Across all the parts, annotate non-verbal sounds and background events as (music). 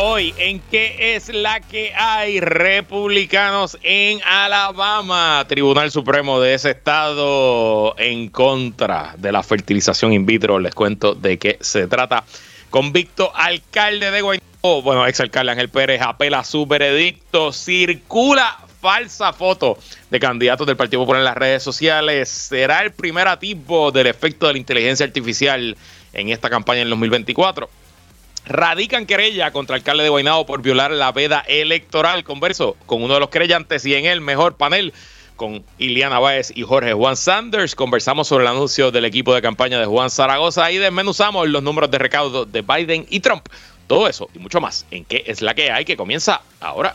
Hoy, ¿en qué es la que hay republicanos en Alabama? Tribunal Supremo de ese estado en contra de la fertilización in vitro. Les cuento de qué se trata. Convicto alcalde de Guaynabo, bueno, exalcalde Ángel Pérez apela su veredicto. Circula falsa foto de candidatos del Partido Popular en las redes sociales. Será el primer atisbo del efecto de la inteligencia artificial en esta campaña en 2024 radican querella contra el alcalde de Guaynabo por violar la veda electoral. Converso con uno de los creyentes y en el mejor panel con Iliana Báez y Jorge Juan Sanders. Conversamos sobre el anuncio del equipo de campaña de Juan Zaragoza y desmenuzamos los números de recaudo de Biden y Trump. Todo eso y mucho más en qué es la que hay que comienza ahora.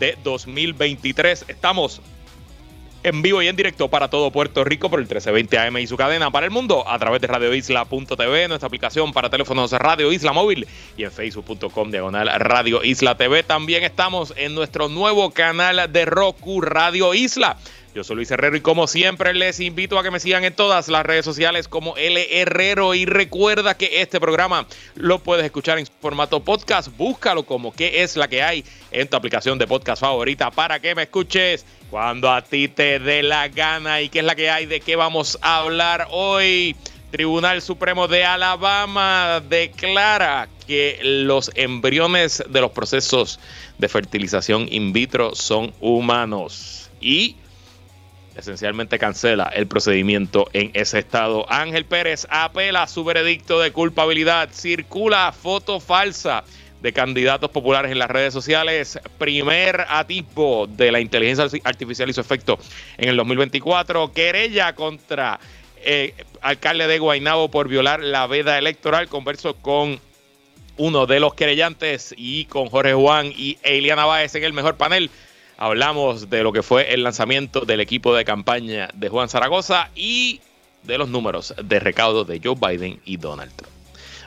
de 2023. Estamos en vivo y en directo para todo Puerto Rico por el 1320 AM y su cadena para el mundo a través de radioisla.tv, nuestra aplicación para teléfonos Radio Isla Móvil y en facebook.com diagonal Radio Isla TV. También estamos en nuestro nuevo canal de Roku Radio Isla. Yo soy Luis Herrero y como siempre les invito a que me sigan en todas las redes sociales como L Herrero y recuerda que este programa lo puedes escuchar en formato podcast. Búscalo como qué es la que hay en tu aplicación de podcast favorita para que me escuches cuando a ti te dé la gana y qué es la que hay, de qué vamos a hablar hoy. Tribunal Supremo de Alabama declara que los embriones de los procesos de fertilización in vitro son humanos. Y esencialmente cancela el procedimiento en ese estado. Ángel Pérez apela a su veredicto de culpabilidad. Circula foto falsa de candidatos populares en las redes sociales. Primer atisbo de la inteligencia artificial y su efecto en el 2024. Querella contra eh, alcalde de Guaynabo por violar la veda electoral. Converso con uno de los querellantes y con Jorge Juan y Eliana Báez en el mejor panel Hablamos de lo que fue el lanzamiento del equipo de campaña de Juan Zaragoza y de los números de recaudo de Joe Biden y Donald Trump.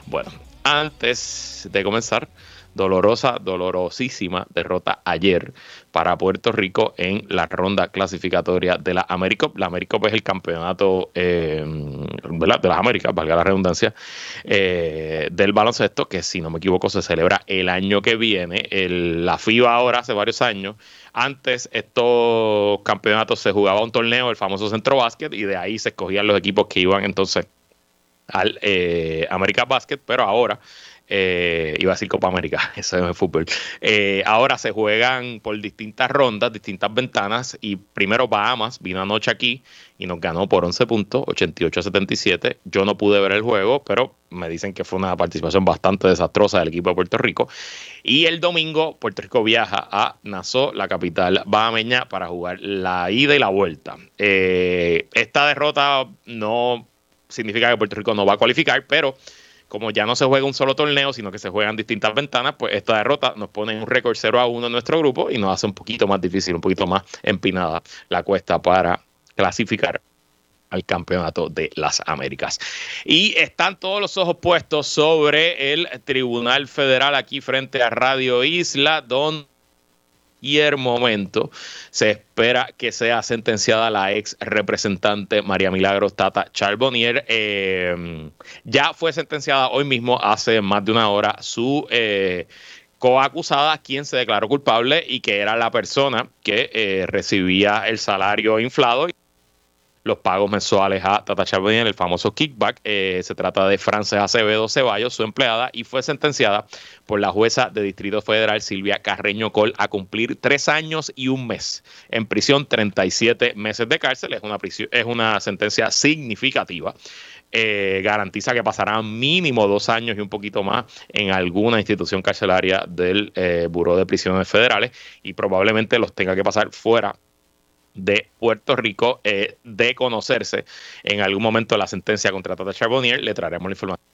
Bueno, antes de comenzar, dolorosa, dolorosísima derrota ayer para Puerto Rico en la ronda clasificatoria de la América. La América es el campeonato eh, de las Américas, valga la redundancia, eh, del baloncesto, que si no me equivoco se celebra el año que viene. la FIBA ahora hace varios años. Antes estos campeonatos se jugaba un torneo, el famoso Centro Básquet, y de ahí se escogían los equipos que iban entonces al eh, América Basket, pero ahora eh, iba a decir Copa América, (laughs) eso es el fútbol. Eh, ahora se juegan por distintas rondas, distintas ventanas. Y primero Bahamas vino anoche aquí y nos ganó por 11 puntos, 88 a 77. Yo no pude ver el juego, pero me dicen que fue una participación bastante desastrosa del equipo de Puerto Rico. Y el domingo, Puerto Rico viaja a Nassau, la capital bahameña, para jugar la ida y la vuelta. Eh, esta derrota no significa que Puerto Rico no va a cualificar, pero como ya no se juega un solo torneo, sino que se juegan distintas ventanas, pues esta derrota nos pone un récord 0 a 1 en nuestro grupo y nos hace un poquito más difícil, un poquito más empinada la cuesta para clasificar al campeonato de las Américas. Y están todos los ojos puestos sobre el Tribunal Federal aquí frente a Radio Isla, donde cualquier momento se espera que sea sentenciada la ex representante María Milagros Tata Charbonnier. Eh, ya fue sentenciada hoy mismo, hace más de una hora, su eh, coacusada, quien se declaró culpable y que era la persona que eh, recibía el salario inflado los pagos mensuales a Tata Charbonnier, el famoso kickback. Eh, se trata de Frances Acevedo Ceballos, su empleada, y fue sentenciada por la jueza de Distrito Federal Silvia Carreño Col a cumplir tres años y un mes en prisión, 37 meses de cárcel. Es una, sentencia significativa. Eh, garantiza que pasará mínimo dos años y un poquito más en alguna institución carcelaria del eh, Buró de Prisiones Federales y probablemente los tenga que pasar fuera de Puerto Rico eh, de conocerse en algún momento la sentencia contra Tata Charbonnier. Le traeremos la información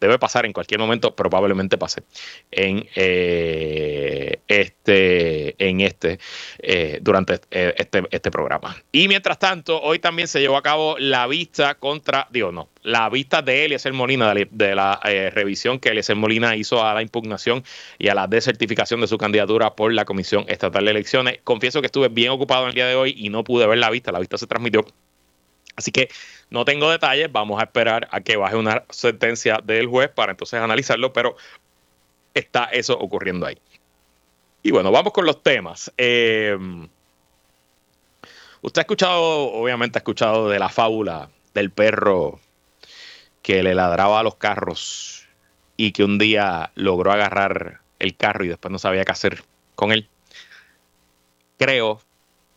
debe pasar en cualquier momento, probablemente pase en eh, este, en este, eh, durante este, este programa. Y mientras tanto, hoy también se llevó a cabo la vista contra, digo, no, la vista de Eliezer Molina, de la, revisión que Eliezer Molina hizo a la impugnación y a la desertificación de su candidatura por la Comisión Estatal de Elecciones. Confieso que estuve bien ocupado en el día de hoy y no pude ver la vista. La vista se transmitió Así que no tengo detalles, vamos a esperar a que baje una sentencia del juez para entonces analizarlo, pero está eso ocurriendo ahí. Y bueno, vamos con los temas. Eh, usted ha escuchado, obviamente ha escuchado de la fábula del perro que le ladraba a los carros y que un día logró agarrar el carro y después no sabía qué hacer con él. Creo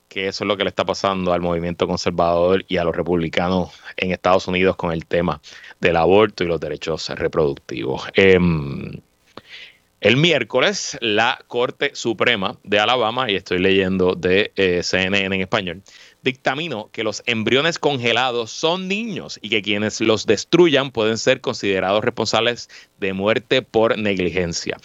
que eso es lo que le está pasando al movimiento conservador y a los republicanos en Estados Unidos con el tema del aborto y los derechos reproductivos. Em, el miércoles, la Corte Suprema de Alabama, y estoy leyendo de eh, CNN en español, dictaminó que los embriones congelados son niños y que quienes los destruyan pueden ser considerados responsables de muerte por negligencia.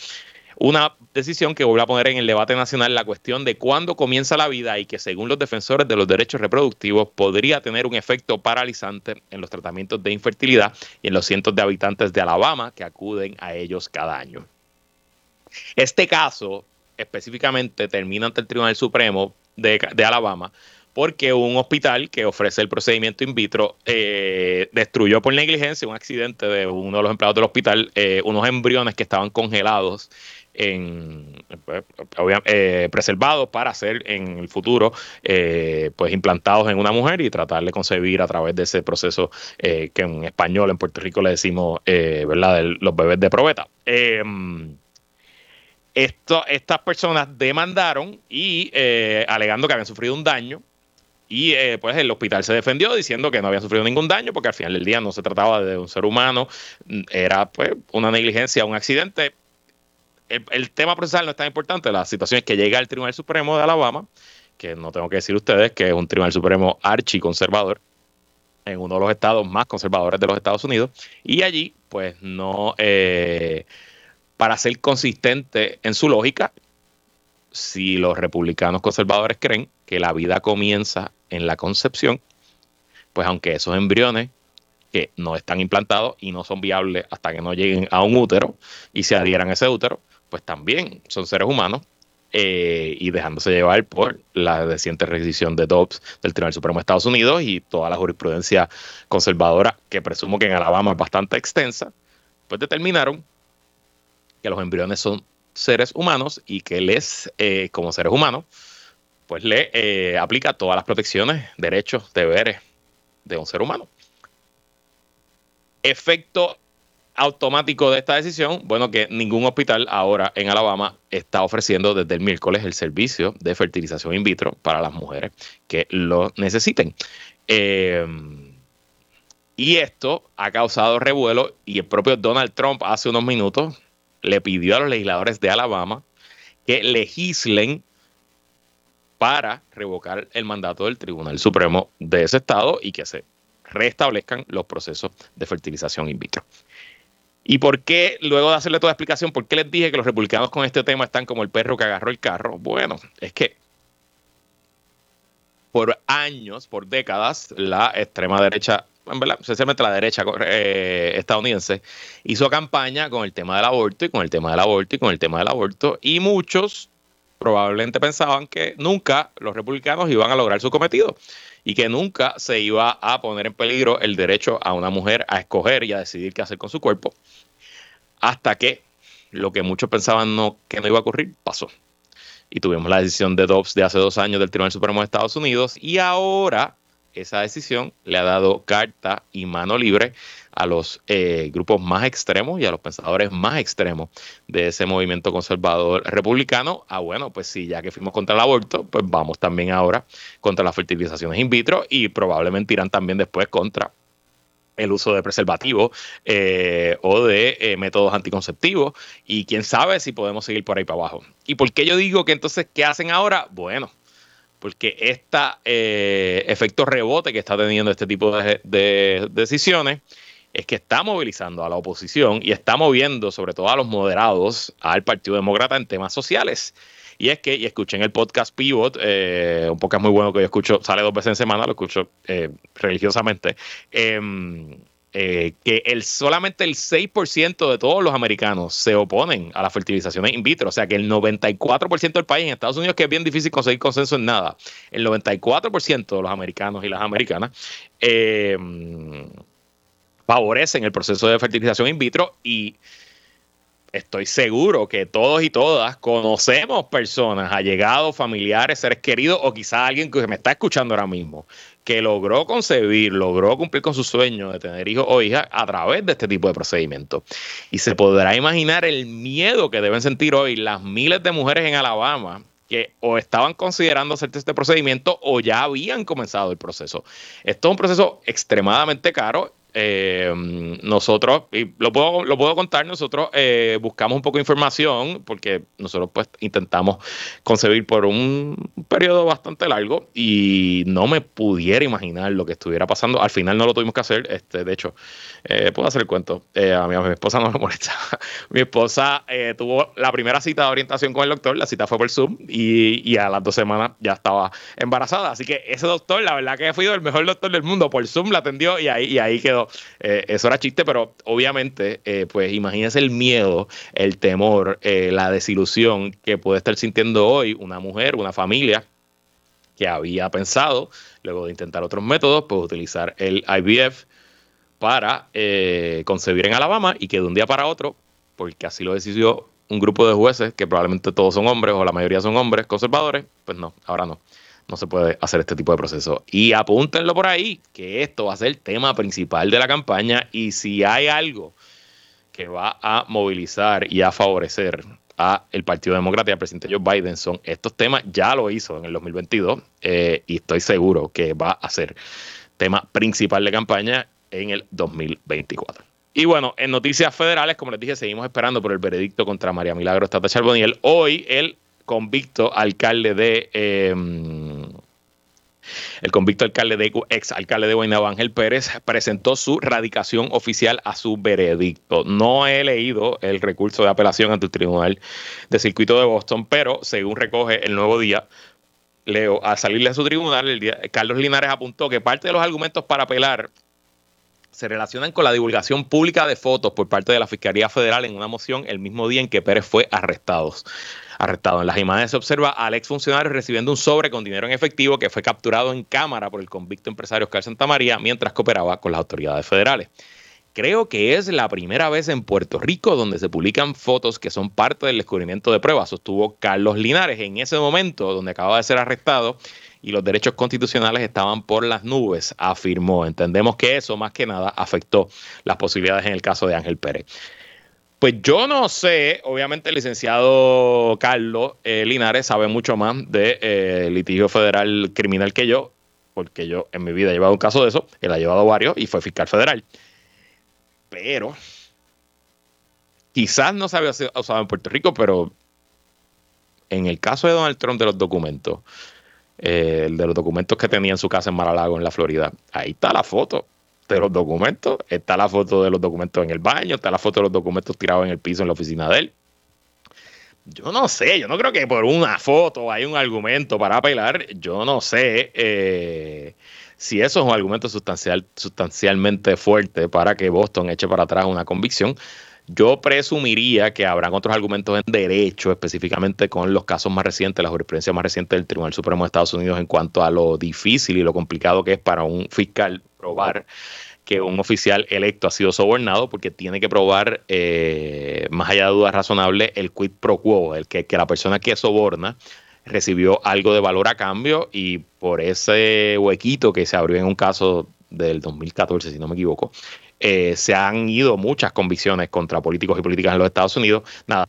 Una decisión que vuelve a poner en el debate nacional la cuestión de cuándo comienza la vida y que según los defensores de los derechos reproductivos podría tener un efecto paralizante en los tratamientos de infertilidad y en los cientos de habitantes de Alabama que acuden a ellos cada año. Este caso específicamente termina ante el Tribunal Supremo de, Alabama porque un hospital que ofrece el procedimiento in vitro eh, destruyó por negligencia un accidente de uno de los empleados del hospital eh, unos embriones que estaban congelados en, eh, preservados para ser en el futuro eh, pues implantados en una mujer y tratar de concebir a través de ese proceso eh, que en español en Puerto Rico le decimos verdad los bebés de probeta. Em, esto, estas personas demandaron y alegando que habían sufrido un daño y pues el hospital se defendió diciendo que no había sufrido ningún daño porque al final del día no se trataba de un ser humano, era pues una negligencia, un accidente el, tema procesal no es tan importante. La situación es que llega el Tribunal Supremo de Alabama, que no tengo que decir ustedes que es un Tribunal Supremo archiconservador, en uno de los estados más conservadores de los Estados Unidos, y allí, pues no, eh, para ser consistente en su lógica, si los republicanos conservadores creen que la vida comienza en la concepción, pues aunque esos embriones que no están implantados y no son viables hasta que no lleguen a un útero y se adhieran a ese útero, pues también son seres humanos eh, y dejándose llevar por la reciente decisión de Dobbs del Tribunal Supremo de Estados Unidos y toda la jurisprudencia conservadora, que presumo que en Alabama es bastante extensa, pues determinaron que los embriones son seres humanos y que les, eh, como seres humanos, pues le eh, aplica todas las protecciones, derechos, deberes de un ser humano. Efecto automático de esta decisión? Bueno, que ningún hospital ahora en Alabama está ofreciendo desde el miércoles el servicio de fertilización in vitro para las mujeres que lo necesiten. Eh, y esto ha causado revuelo y el propio Donald Trump hace unos minutos le pidió a los legisladores de Alabama que legislen para revocar el mandato del Tribunal Supremo de ese estado y que se restablezcan los procesos de fertilización in vitro. ¿Y por qué, luego de hacerle toda la explicación, por qué les dije que los republicanos con este tema están como el perro que agarró el carro? Bueno, es que por años, por décadas, la extrema derecha, en verdad, especialmente la derecha eh, estadounidense, hizo campaña con el tema del aborto y con el tema del aborto y con el tema del aborto. Y muchos probablemente pensaban que nunca los republicanos iban a lograr su cometido y que nunca se iba a poner en peligro el derecho a una mujer a escoger y a decidir qué hacer con su cuerpo, hasta que lo que muchos pensaban que no iba a ocurrir pasó. Y tuvimos la decisión de Dobbs de hace dos años del Tribunal Supremo de Estados Unidos y ahora esa decisión le ha dado carta y mano libre a los eh, grupos más extremos y a los pensadores más extremos de ese movimiento conservador republicano. Ah, bueno, pues sí, ya que fuimos contra el aborto, pues vamos también ahora contra las fertilizaciones in vitro y probablemente irán también después contra el uso de preservativos eh, o de eh, métodos anticonceptivos y quién sabe si podemos seguir por ahí para abajo. ¿Y por qué yo digo que entonces qué hacen ahora? Bueno, porque este efecto rebote que está teniendo este tipo de decisiones es que está movilizando a la oposición y está moviendo sobre todo a los moderados al Partido Demócrata en temas sociales. Y es que, y escuchen el podcast Pivot, eh, un podcast muy bueno que yo escucho, sale dos veces en semana, lo escucho eh, religiosamente. Em, eh, que el, solamente el 6% de todos los americanos se oponen a la fertilización in vitro. O sea que el 94% del país en Estados Unidos, que es bien difícil conseguir consenso en nada, el 94% de los americanos y las americanas eh, favorecen el proceso de fertilización in vitro y estoy seguro que todos y todas conocemos personas, allegados, familiares, seres queridos o quizás alguien que me está escuchando ahora mismo que logró concebir, logró cumplir con su sueño de tener hijos o hijas a través de este tipo de procedimientos. Y se podrá imaginar el miedo que deben sentir hoy las miles de mujeres en Alabama que o estaban considerando hacer este procedimiento o ya habían comenzado el proceso. Esto es un proceso extremadamente caro eh, nosotros, y lo puedo, lo puedo contar, nosotros eh, buscamos un poco de información porque nosotros pues intentamos concebir por un periodo bastante largo y no me pudiera imaginar lo que estuviera pasando. Al final no lo tuvimos que hacer, este, de hecho, eh, puedo hacer el cuento, eh, a, mi, esposa no me (laughs) molesta. mi esposa tuvo la primera cita de orientación con el doctor, la cita fue por Zoom y, y, a las dos semanas ya estaba embarazada, así que ese doctor, la verdad que fue el mejor doctor del mundo, por Zoom la atendió y ahí, y ahí quedó eh, eso era chiste, pero obviamente, eh, pues imagínense el miedo, el temor, eh, la desilusión que puede estar sintiendo hoy una mujer, una familia que había pensado, luego de intentar otros métodos, pues utilizar el IVF para concebir en Alabama y que de un día para otro, porque así lo decidió un grupo de jueces, que probablemente todos son hombres o la mayoría son hombres conservadores, pues no, ahora no no se puede hacer este tipo de proceso. Y apúntenlo por ahí, que esto va a ser el tema principal de la campaña y si hay algo que va a movilizar y a favorecer a el Partido Demócrata y al presidente Joe Biden son estos temas, ya lo hizo en el 2022 eh, y estoy seguro que va a ser tema principal de campaña en el 2024. Y bueno, en noticias federales, como les dije, seguimos esperando por el veredicto contra María Milagro Tata Charboniel. Hoy el convicto alcalde de em, el convicto alcalde de ex alcalde de Guaynabo Ángel Pérez presentó su radicación oficial a su veredicto. No he leído el recurso de apelación ante el Tribunal de Circuito de Boston, pero según recoge el nuevo día, Leo, al salirle a su tribunal, el día, Carlos Linares apuntó que parte de los argumentos para apelar se relacionan con la divulgación pública de fotos por parte de la Fiscalía Federal en una moción el mismo día en que Pérez fue arrestado arrestado. En las imágenes se observa al exfuncionario recibiendo un sobre con dinero en efectivo que fue capturado en cámara por el convicto empresario Oscar Santamaría mientras cooperaba con las autoridades federales. Creo que es la primera vez en Puerto Rico donde se publican fotos que son parte del descubrimiento de pruebas, sostuvo Carlos Linares en ese momento donde acaba de ser arrestado y los derechos constitucionales estaban por las nubes, afirmó. Entendemos que eso más que nada afectó las posibilidades en el caso de Ángel Pérez. Pues yo no sé, obviamente el licenciado Carlos eh, Linares sabe mucho más de eh, litigio federal criminal que yo, porque yo en mi vida he llevado un caso de eso, él ha llevado varios y fue fiscal federal. Pero quizás no se había usado en Puerto Rico, pero en el caso de Donald Trump de los documentos, eh, de los documentos que tenía en su casa en Maralago, en la Florida, ahí está la foto de los documentos, está la foto de los documentos en el baño, está la foto de los documentos tirados en el piso en la oficina de él. Yo no sé, yo no creo que por una foto hay un argumento para apelar. Yo no sé eh, si eso es un argumento sustancial, sustancialmente fuerte para que Boston eche para atrás una convicción. Yo presumiría que habrán otros argumentos en derecho, específicamente con los casos más recientes, la jurisprudencia más reciente del Tribunal Supremo de Estados Unidos en cuanto a lo difícil y lo complicado que es para un fiscal probar que un oficial electo ha sido sobornado porque tiene que probar, eh, más allá de dudas razonables, el quid pro quo, el que, que la persona que soborna recibió algo de valor a cambio y por ese huequito que se abrió en un caso del 2014, si no me equivoco, eh, se han ido muchas convicciones contra políticos y políticas en los Estados Unidos. Nada,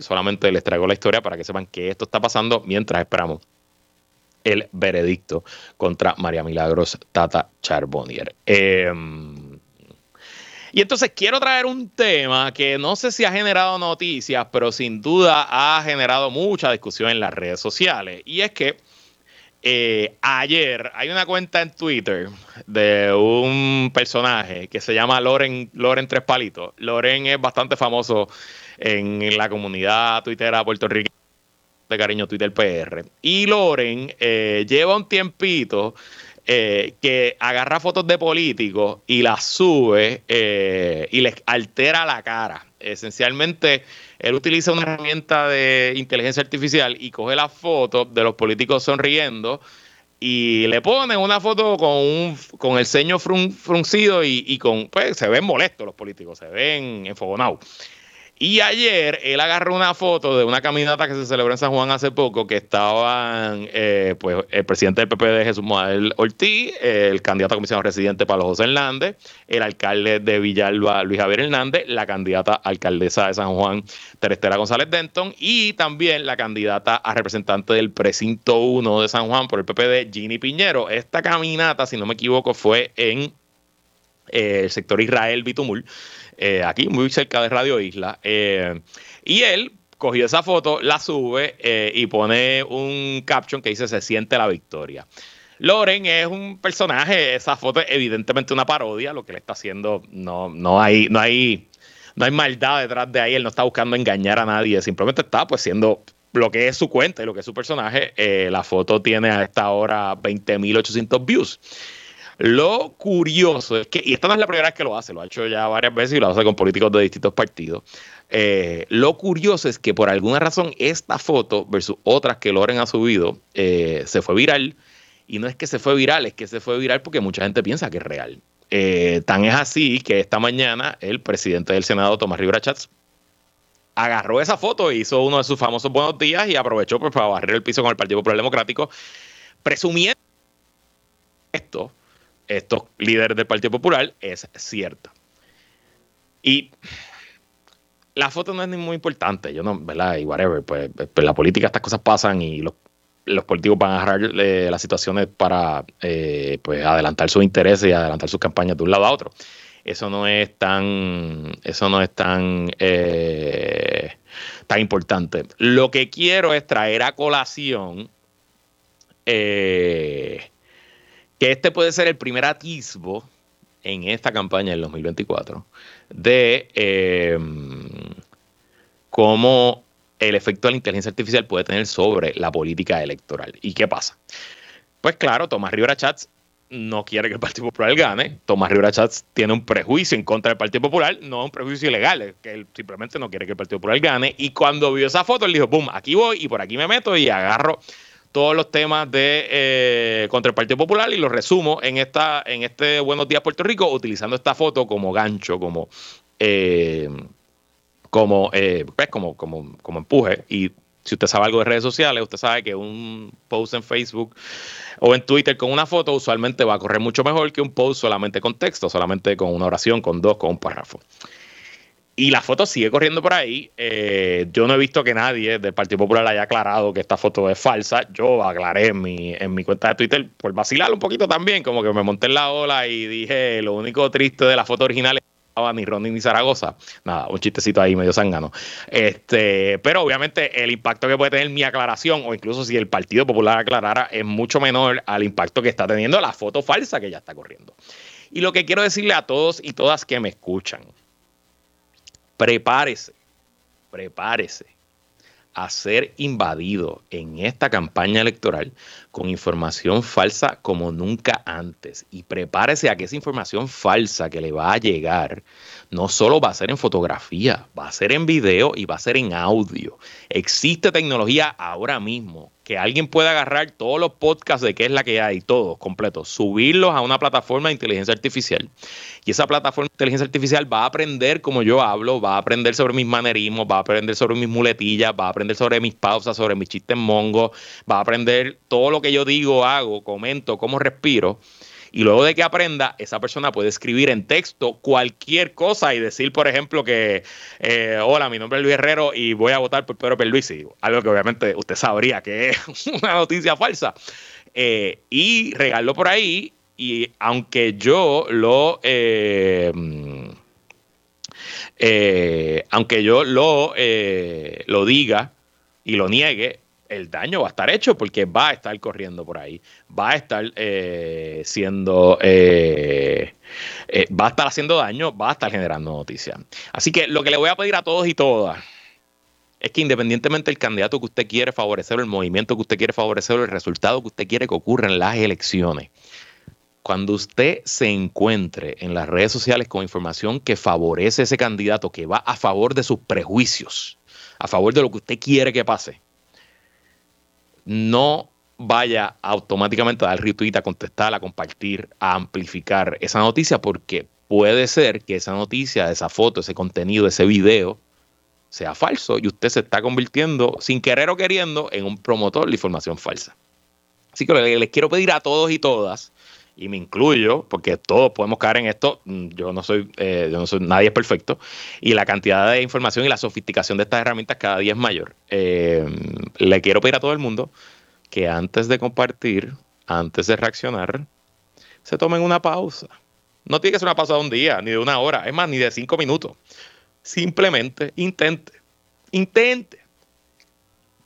solamente les traigo la historia para que sepan que esto está pasando mientras esperamos el veredicto contra María Milagros Tata Charbonnier. Em, y entonces quiero traer un tema que no sé si ha generado noticias, pero sin duda ha generado mucha discusión en las redes sociales. Y es que Eh, ayer hay una cuenta en Twitter de un personaje que se llama Loren, Loren Tres Palitos. Loren es bastante famoso en la comunidad tuitera puertorriqueña de cariño Twitter PR. Y Loren eh, lleva un tiempito eh, que agarra fotos de políticos y las sube y les altera la cara. Esencialmente, él utiliza una herramienta de inteligencia artificial y coge las fotos de los políticos sonriendo y le pone una foto con, un, con el ceño fruncido y, y, con, pues se ven molestos los políticos, se ven enfogonados. Y ayer él agarró una foto de una caminata que se celebró en San Juan hace poco, que estaban eh, pues, el presidente del PPD, Jesús Manuel Ortiz, el candidato a comisión residente Pablo José Hernández, el alcalde de Villalba, Luis Javier Hernández, la candidata alcaldesa de San Juan, Terestera González Denton, y también la candidata a representante del precinto 1 de San Juan por el PPD, Ginny Piñero. Esta caminata, si no me equivoco, fue en eh, el sector Israel Bitumul. Eh, aquí muy cerca de Radio Isla. Eh, y él cogió esa foto, la sube y pone un caption que dice se siente la victoria. Loren es un personaje, esa foto es evidentemente una parodia, lo que le está haciendo, no, no hay, no hay, no hay maldad detrás de ahí, él no está buscando engañar a nadie, simplemente está pues siendo lo que es su cuenta y lo que es su personaje. la foto tiene a esta hora 20.800 views. Lo curioso es que, y esta no es la primera vez que lo hace, lo ha hecho ya varias veces y lo hace con políticos de distintos partidos. Eh, lo curioso es que por alguna razón esta foto versus otras que Loren ha subido eh, se fue viral. Y no es que se fue viral, es que se fue viral porque mucha gente piensa que es real. Eh, tan es así que esta mañana el presidente del Senado, Tomás Rivera Chats, agarró esa foto e hizo uno de sus famosos buenos días y aprovechó pues, para barrer el piso con el Partido Popular Democrático, presumiendo esto estos líderes del Partido Popular es cierta. Y la foto no es ni muy importante, yo no, ¿verdad? Y whatever, pues, pues la política estas cosas pasan y los, políticos van a agarrar eh, las situaciones para eh, pues adelantar sus intereses y adelantar sus campañas de un lado a otro. Eso no es tan, eso no es tan, eh, tan importante. Lo que quiero es traer a colación que este puede ser el primer atisbo en esta campaña del 2024 de em, cómo el efecto de la inteligencia artificial puede tener sobre la política electoral. ¿Y qué pasa? Pues claro, Tomás Rivera Chats no quiere que el Partido Popular gane. Tomás Rivera Chats tiene un prejuicio en contra del Partido Popular, no un prejuicio ilegal, es que él simplemente no quiere que el Partido Popular gane. Y cuando vio esa foto, él dijo, boom, aquí voy y por aquí me meto y agarro todos los temas de eh, contra el Partido Popular y los resumo en esta en este Buenos Días Puerto Rico utilizando esta foto como gancho, como eh, como, eh, pues, como, como, como empuje. Y si usted sabe algo de redes sociales, usted sabe que un post en Facebook o en Twitter con una foto usualmente va a correr mucho mejor que un post solamente con texto, solamente con una oración, con dos, con un párrafo. Y la foto sigue corriendo por ahí. Eh, yo no he visto que nadie del Partido Popular haya aclarado que esta foto es falsa. Yo aclaré en mi, en mi cuenta de Twitter por vacilar un poquito también, como que me monté en la ola y dije lo único triste de la foto original es que ni Ronnie ni Zaragoza. Nada, un chistecito ahí medio zángano. Este, pero obviamente el impacto que puede tener mi aclaración, o incluso si el Partido Popular aclarara, es mucho menor al impacto que está teniendo la foto falsa que ya está corriendo. Y lo que quiero decirle a todos y todas que me escuchan prepárese, prepárese a ser invadido en esta campaña electoral con información falsa como nunca antes. Y prepárese a que esa información falsa que le va a llegar no solo va a ser en fotografía, va a ser en video y va a ser en audio. Existe tecnología ahora mismo que alguien puede agarrar todos los podcasts de qué es la que hay, todos completos, subirlos a una plataforma de inteligencia artificial. Y esa plataforma de inteligencia artificial va a aprender como yo hablo, va a aprender sobre mis manerismos, va a aprender sobre mis muletillas, va a aprender sobre mis pausas, sobre mis chistes mongos, va a aprender todo lo que yo digo, hago, comento, cómo respiro. Y luego de que aprenda, esa persona puede escribir en texto cualquier cosa y decir, por ejemplo, que, eh, hola, mi nombre es Luis Herrero y voy a votar por Pedro Perluisi. Algo que obviamente usted sabría que es (laughs) una noticia falsa. Eh, y regarlo por ahí y aunque yo lo... Eh, aunque yo lo, lo diga y lo niegue, el daño va a estar hecho porque va a estar corriendo por ahí, va a estar eh, siendo, eh, eh, va a estar haciendo daño, va a estar generando noticias. Así que lo que le voy a pedir a todos y todas es que independientemente del candidato que usted quiere favorecer, el movimiento que usted quiere favorecer, el resultado que usted quiere que ocurra en las elecciones, cuando usted se encuentre en las redes sociales con información que favorece ese candidato, que va a favor de sus prejuicios, a favor de lo que usted quiere que pase, no vaya automáticamente a dar retweet, a contestar, a compartir, a amplificar esa noticia, porque puede ser que esa noticia, esa foto, ese contenido, ese video sea falso y usted se está convirtiendo, sin querer o queriendo, en un promotor de información falsa. Así que les quiero pedir a todos y todas, y me incluyo, porque todos podemos caer en esto, mm, yo no soy, eh, yo no soy, nadie es perfecto, y la cantidad de información y la sofisticación de estas herramientas cada día es mayor. Eh, le quiero pedir a todo el mundo que antes de compartir, antes de reaccionar, se tomen una pausa. No tiene que ser una pausa de un día, ni de una hora, es más, ni de cinco minutos. Simplemente intente, intente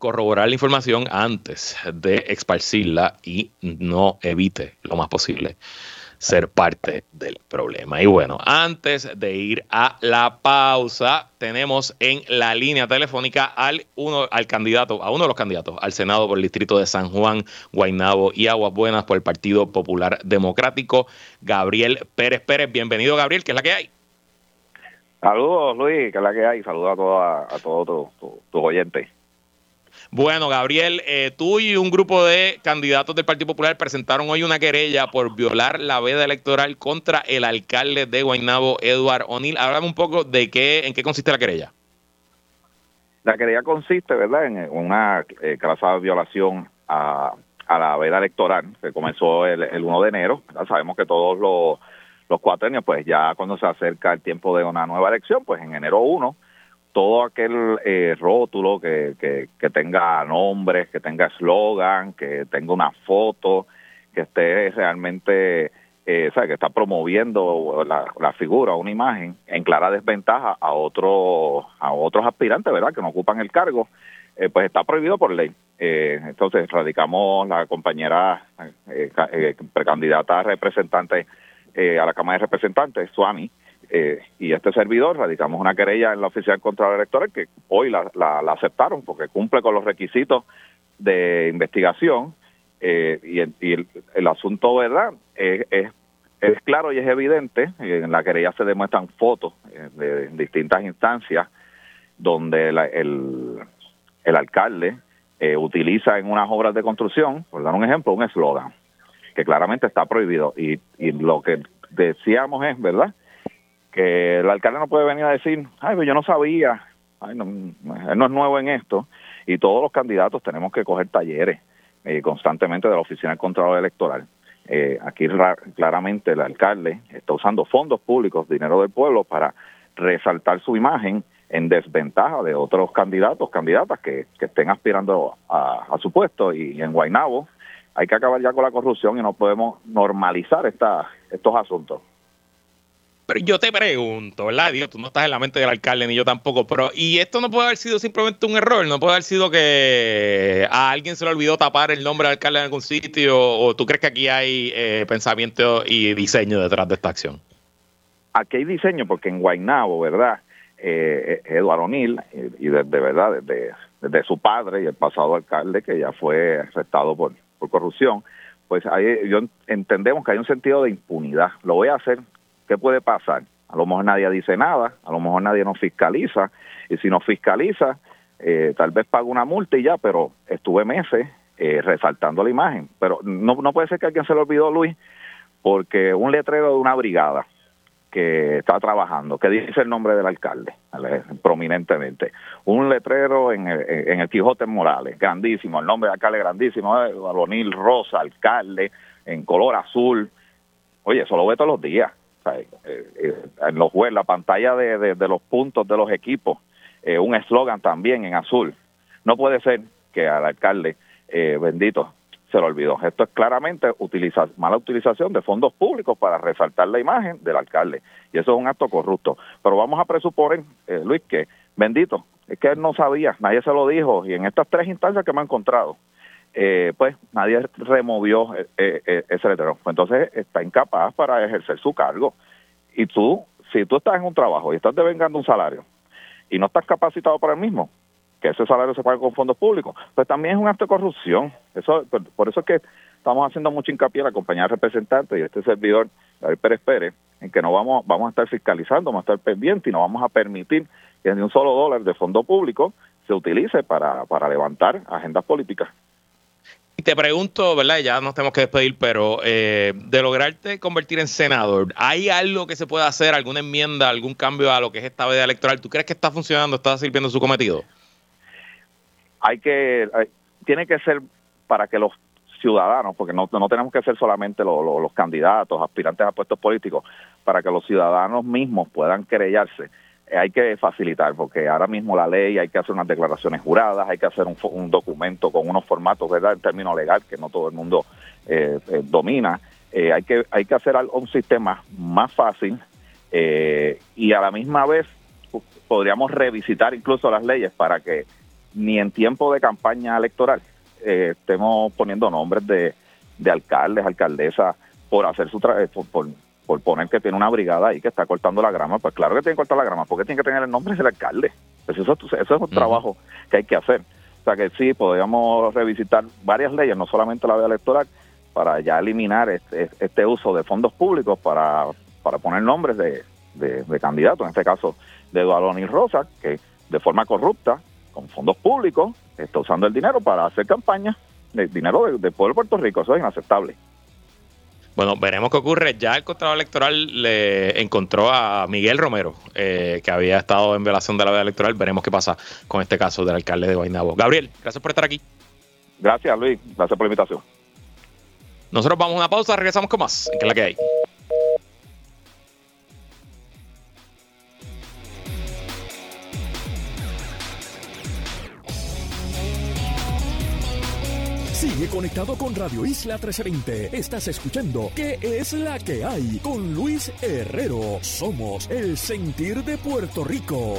corroborar la información antes de esparcirla y no evite lo más posible ser parte del problema. Y bueno, antes de ir a la pausa, tenemos en la línea telefónica al uno al candidato, a uno de los candidatos al Senado por el distrito de San Juan, Guaynabo y Aguas Buenas por el Partido Popular Democrático, Gabriel Pérez Pérez. Bienvenido, Gabriel, ¿qué es la que hay? Saludos, Luis, que es la que hay. Saludos a todos tus oyentes. Bueno, Gabriel, eh, tú y un grupo de candidatos del Partido Popular presentaron hoy una querella por violar la veda electoral contra el alcalde de Guaynabo, Eduard O'Neill. Háblame un poco de qué, en qué consiste la querella. La querella consiste, ¿verdad?, en una eh, violación a, la veda electoral que comenzó el, 1 de enero. Sabemos que todos los, los cuatrenios, pues ya cuando se acerca el tiempo de una nueva elección, pues en enero 1 todo aquel eh, rótulo que, que, tenga nombres, que tenga eslogan, que tenga una foto, que esté realmente, eh, que está promoviendo la, figura, una imagen, en clara desventaja a, otro, a otros aspirantes, ¿verdad?, que no ocupan el cargo, eh, pues está prohibido por ley. Eh, entonces, radicamos la compañera precandidata representante a la Cámara de Representantes, Suami, eh, y este servidor radicamos una querella en la Oficina Control Electoral que hoy la, aceptaron porque cumple con los requisitos de investigación eh, y, el, asunto, ¿verdad? Es, es, claro y es evidente. En la querella se demuestran fotos eh, de, distintas instancias donde el, el alcalde utiliza en unas obras de construcción, por dar un ejemplo, un eslogan que claramente está prohibido. Y, y lo que decíamos es, ¿verdad? Que el alcalde no puede venir a decir, ay, pues yo no sabía, ay, no, él no es nuevo en esto, y todos los candidatos tenemos que coger talleres eh, constantemente de la Oficina de Control Electoral. Eh, aquí claramente el alcalde está usando fondos públicos, dinero del pueblo, para resaltar su imagen en desventaja de otros candidatos, candidatas que, estén aspirando a, a, su puesto. Y en Guaynabo hay que acabar ya con la corrupción y no podemos normalizar esta, estos asuntos. Pero yo te pregunto, ¿verdad? Tú no estás en la mente del alcalde ni yo tampoco, pero ¿y esto no puede haber sido simplemente un error? ¿No puede haber sido que a alguien se le olvidó tapar el nombre del alcalde en algún sitio? ¿O tú crees que aquí hay eh, pensamiento y diseño detrás de esta acción? Aquí hay diseño porque en Guaynabo, ¿verdad? Eh, Eduardo O'Neill, y de, verdad, desde, desde, su padre y el pasado alcalde, que ya fue arrestado por, por corrupción, pues ahí yo entendemos que hay un sentido de impunidad. Lo voy a hacer ¿qué puede pasar? A lo mejor nadie dice nada, a lo mejor nadie nos fiscaliza, y si nos fiscaliza, eh, tal vez pago una multa y ya, pero estuve meses eh, resaltando la imagen. Pero no, puede ser que alguien se lo olvidó, Luis, porque un letrero de una brigada que está trabajando, que dice el nombre del alcalde, prominentemente. Un letrero en el, en el Quijote Morales, grandísimo, el nombre del alcalde grandísimo, eh, Balonil Rosa, alcalde, en color azul. Oye, eso lo ve todos los días. Eh, eh, en los en la pantalla de, de, los puntos de los equipos, eh, un eslogan también en azul. No puede ser que al alcalde, bendito, se lo olvidó. Esto es claramente utilizar, mala utilización de fondos públicos para resaltar la imagen del alcalde. Y eso es un acto corrupto. Pero vamos a presuponer, Luis, que bendito, es que él no sabía, nadie se lo dijo, y en estas tres instancias que me ha encontrado, eh, pues nadie removió eh, eh, ese letrero. Pues entonces está incapaz para ejercer su cargo. Y tú, si tú estás en un trabajo y estás devengando un salario y no estás capacitado para el mismo, que ese salario se pague con fondos públicos, pues también es un acto de corrupción. Eso, por, eso es que estamos haciendo mucho hincapié a la compañía representante y este servidor, David Pérez Pérez, en que no vamos, vamos a estar fiscalizando, vamos a estar pendientes y no vamos a permitir que ni un solo dólar de fondo público se utilice para, para levantar agendas políticas. Y te pregunto, ¿verdad? Ya nos tenemos que despedir, pero eh, de lograrte convertir en senador, ¿hay algo que se pueda hacer, alguna enmienda, algún cambio a lo que es esta veda electoral? ¿Tú crees que está funcionando, está sirviendo su cometido? Hay que, tiene que ser para que los ciudadanos, porque no, no tenemos que ser solamente los candidatos, aspirantes a puestos políticos, para que los ciudadanos mismos puedan querellarse eh, hay que facilitar, porque ahora mismo la ley hay que hacer unas declaraciones juradas, hay que hacer un, documento con unos formatos, ¿verdad?, en términos legal que no todo el mundo eh, eh, domina. hay, que, hay que hacer un sistema más fácil y a la misma vez podríamos revisitar incluso las leyes para que ni en tiempo de campaña electoral estemos poniendo nombres de, de alcaldes, alcaldesas por hacer su por, por poner que tiene una brigada ahí que está cortando la grama, pues claro que tiene que cortar la grama, porque tiene que tener el nombre del alcalde. Pues eso, eso es un trabajo que hay que hacer. O sea que sí, podríamos revisitar varias leyes, no solamente la ley electoral, para ya eliminar este, este uso de fondos públicos para, para poner nombres de, de, candidatos, en este caso de Eduardo y Rosa, que de forma corrupta, con fondos públicos, está usando el dinero para hacer campaña, de dinero del pueblo de Puerto Rico, eso es inaceptable. Bueno, veremos qué ocurre. Ya el Contralor Electoral le encontró a Miguel Romero, eh, que había estado en violación de la veda electoral. Veremos qué pasa con este caso del alcalde de Guaynabo. Gabriel, gracias por estar aquí. Gracias, Luis. Gracias por la invitación. Nosotros vamos a una pausa, regresamos con más. ¿En qué es la que hay? Sigue conectado con Radio Isla 1320. Estás escuchando ¿Qué es la que hay? Con Luis Herrero. Somos el sentir de Puerto Rico.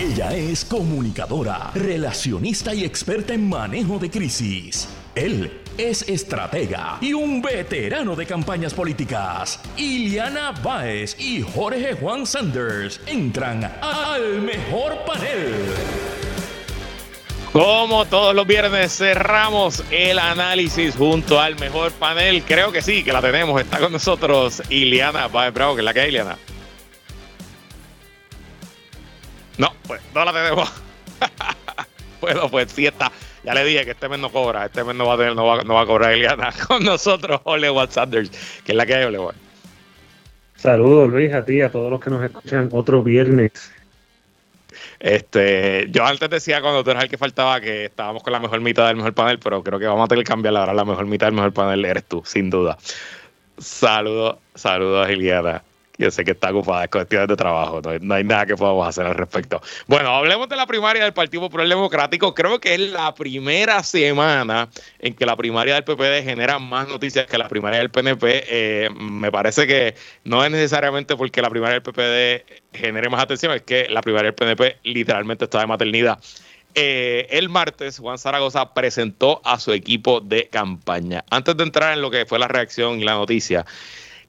Ella es comunicadora, relacionista y experta en manejo de crisis. Él es estratega y un veterano de campañas políticas. Iliana Baez y Jorge Juan Sanders entran al mejor panel. Como todos los viernes cerramos el análisis junto al mejor panel. Creo que sí, que la tenemos. Está con nosotros Iliana Bravo, que es la que hay, Iliana. No, pues no la tenemos. (laughs) bueno, pues sí está. Ya le dije que este mes no cobra. Este mes no va a, tener, no va, a cobrar Iliana. (laughs) Con nosotros, Ole Sanders, que es la que hay, Ole Saludos, Luis, a ti, a todos los que nos escuchan otro viernes este, yo antes decía cuando tú eras el que faltaba que estábamos con la mejor mitad del mejor panel, pero creo que vamos a tener que cambiar ahora la mejor mitad del mejor panel eres tú, sin duda. Saludos, saludos, Iliana. Yo sé que está ocupada, es cuestiones de trabajo, no hay, nada que podamos hacer al respecto. Bueno, hablemos de la primaria del Partido Popular Democrático. Creo que es la primera semana en que la primaria del PPD genera más noticias que la primaria del PNP. Eh, me parece que no es necesariamente porque la primaria del PPD genere más atención, es que la primaria del PNP literalmente está de maternidad. Eh, el martes, Juan Zaragoza presentó a su equipo de campaña. Antes de entrar en lo que fue la reacción y la noticia,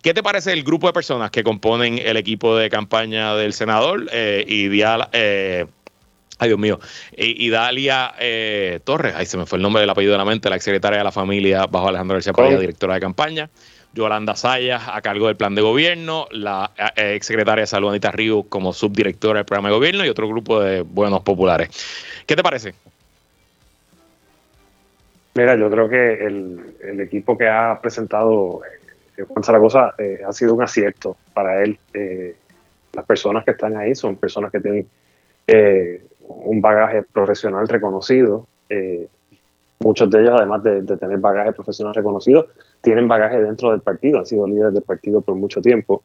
¿Qué te parece el grupo de personas que componen el equipo de campaña del senador eh, y eh, ay Dios mío, y, Dalia eh, Torres, ahí se me fue el nombre del apellido de la mente, la exsecretaria de la familia bajo Alejandro García Padilla, directora de campaña, Yolanda Sayas a cargo del plan de gobierno, la exsecretaria de Salud Anita Río como subdirectora del programa de gobierno y otro grupo de buenos populares. ¿Qué te parece? Mira, yo creo que el, el equipo que ha presentado Juan Zaragoza eh, ha sido un acierto para él. Eh, las personas que están ahí son personas que tienen eh, un bagaje profesional reconocido. muchos de ellos, además de, tener bagaje profesional reconocido, tienen bagaje dentro del partido, han sido líderes del partido por mucho tiempo.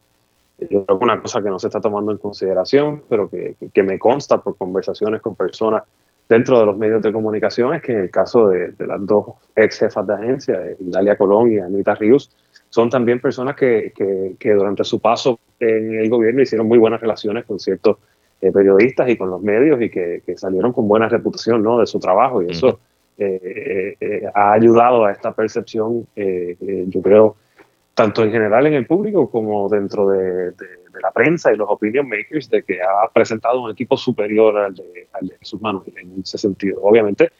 Yo creo que una cosa que no se está tomando en consideración, pero que, que me consta por conversaciones con personas dentro de los medios de comunicación es que en el caso de, las dos ex jefas de agencia, Dalia Colón y Anita Ríos, son también personas que, que, durante su paso en el gobierno hicieron muy buenas relaciones con ciertos periodistas y con los medios y que, salieron con buena reputación ¿no? de su trabajo y eso ha ayudado a esta percepción, yo creo, tanto en general en el público como dentro de, la prensa y los opinion makers de que ha presentado un equipo superior al de, al de sus manos en ese sentido. Obviamente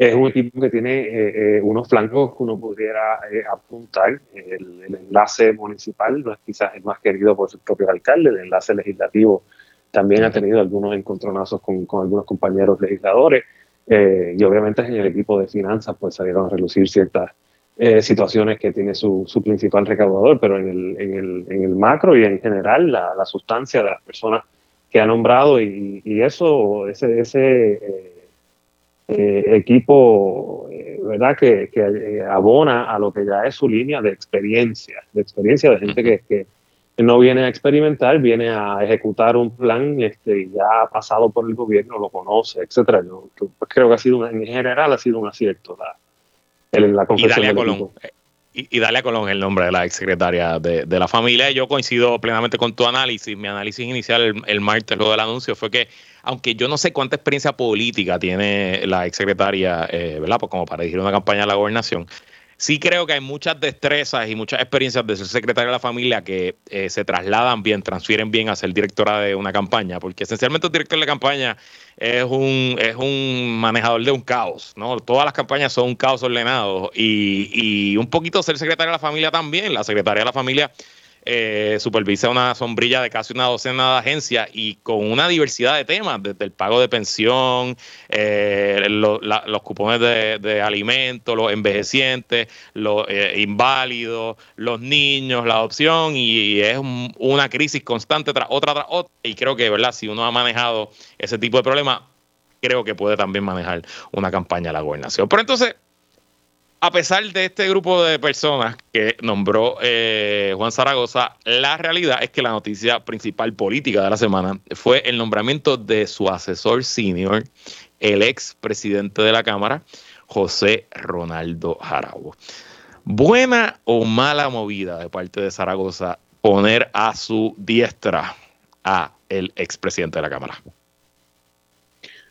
es un equipo que tiene eh, eh, unos flancos que uno pudiera eh, apuntar. El, enlace municipal no es quizás el más querido por sus propios alcaldes, el enlace legislativo también ha tenido algunos encontronazos con, con algunos compañeros legisladores y obviamente en el equipo de finanzas pues salieron a relucir ciertas eh, situaciones que tiene su, su, principal recaudador, pero en el, en, el, en el, macro y en general la, la, sustancia de las personas que ha nombrado y, y eso, ese, ese eh, eh, equipo, ¿verdad? Que, que, abona a lo que ya es su línea de experiencia, de experiencia de gente que, que no viene a experimentar, viene a ejecutar un plan este, y ya ha pasado por el gobierno, lo conoce, etcétera. Yo, creo que ha sido, en general, ha sido un acierto la, la y Dalia Colón. Y, Dalia Colón el nombre de la exsecretaria de, de la familia. Yo coincido plenamente con tu análisis. Mi análisis inicial el, el martes, luego del anuncio, fue que, aunque yo no sé cuánta experiencia política tiene la exsecretaria, eh, ¿verdad? Pues como para dirigir una campaña a la gobernación, sí creo que hay muchas destrezas y muchas experiencias de ser secretaria de la familia que eh, se trasladan bien, transfieren bien a ser directora de una campaña, porque esencialmente un director de campaña es un, es un manejador de un caos, ¿no? Todas las campañas son un caos ordenado y, y un poquito ser secretaria de la familia también, la secretaria de la familia eh, supervisa una sombrilla de casi una docena de agencias y con una diversidad de temas, desde el pago de pensión, eh, los cupones de, alimentos, los envejecientes, los eh, inválidos, los niños, la adopción, y, es una crisis constante tras otra tras otra. Y creo que, ¿verdad? Si uno ha manejado ese tipo de problemas, creo que puede también manejar una campaña a la gobernación. Pero entonces, a pesar de este grupo de personas que nombró eh, Juan Zaragoza, la realidad es que la noticia principal política de la semana fue el nombramiento de su asesor senior, el ex presidente de la Cámara, José Ronaldo Jarabo. ¿Buena o mala movida de parte de Zaragoza poner a su diestra a el expresidente de la Cámara?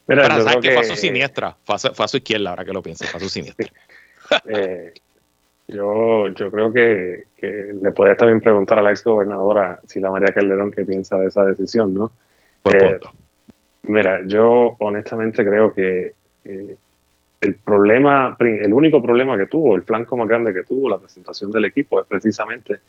Para que, fue a su siniestra, fue a, su izquierda, ahora que lo pienso, fue a su siniestra. (laughs) Eh, yo, yo creo que, le podrías también preguntar a la ex gobernadora si la María Calderón qué piensa de esa decisión, ¿no? Eh, mira, yo honestamente creo que eh, el problema, el único problema que tuvo, el flanco más grande que tuvo la presentación del equipo es precisamente